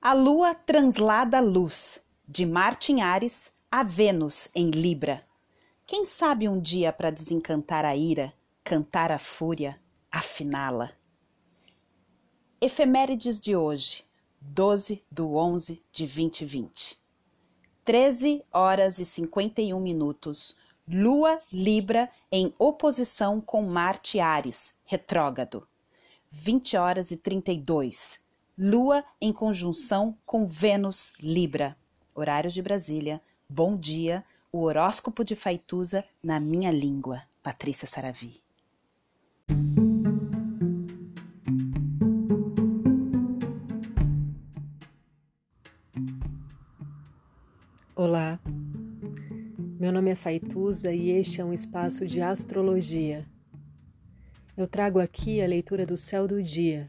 A lua translada luz, de Marte em Ares a Vênus em Libra. Quem sabe um dia para desencantar a ira, cantar a fúria, afiná-la. Efemérides de hoje, 12 do 11 de 2020. 13 horas e 51 minutos. Lua Libra em oposição com Marte Ares, retrógrado. 20 horas e 32. Lua em conjunção com Vênus Libra. Horários de Brasília. Bom dia. O horóscopo de Faituza na minha língua. Patrícia Saravi. Olá, meu nome é Faituza e este é um espaço de astrologia. Eu trago aqui a leitura do céu do dia,